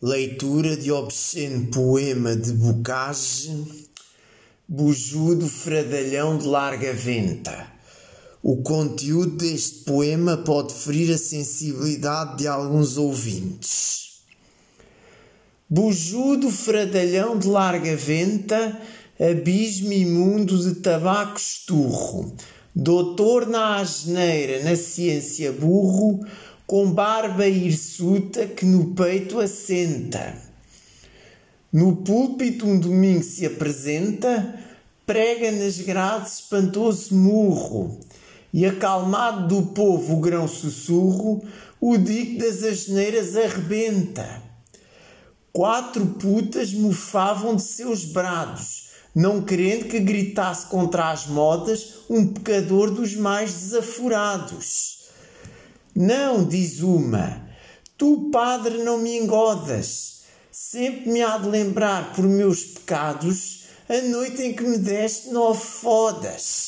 Leitura de obsceno poema de Bocage, Bujudo Fradalhão de Larga Venta. O conteúdo deste poema pode ferir a sensibilidade de alguns ouvintes. Bujudo Fradalhão de Larga Venta, abismo imundo de tabaco esturro, doutor na asneira, na ciência burro, com barba hirsuta que no peito assenta. No púlpito um domingo se apresenta, prega nas grades espantoso murro, e acalmado do povo o grão sussurro, o dico das asneiras arrebenta. Quatro putas mofavam de seus brados, não querendo que gritasse contra as modas um pecador dos mais desaforados. Não, diz uma, tu, padre, não me engodas. Sempre me há de lembrar por meus pecados a noite em que me deste nove fodas.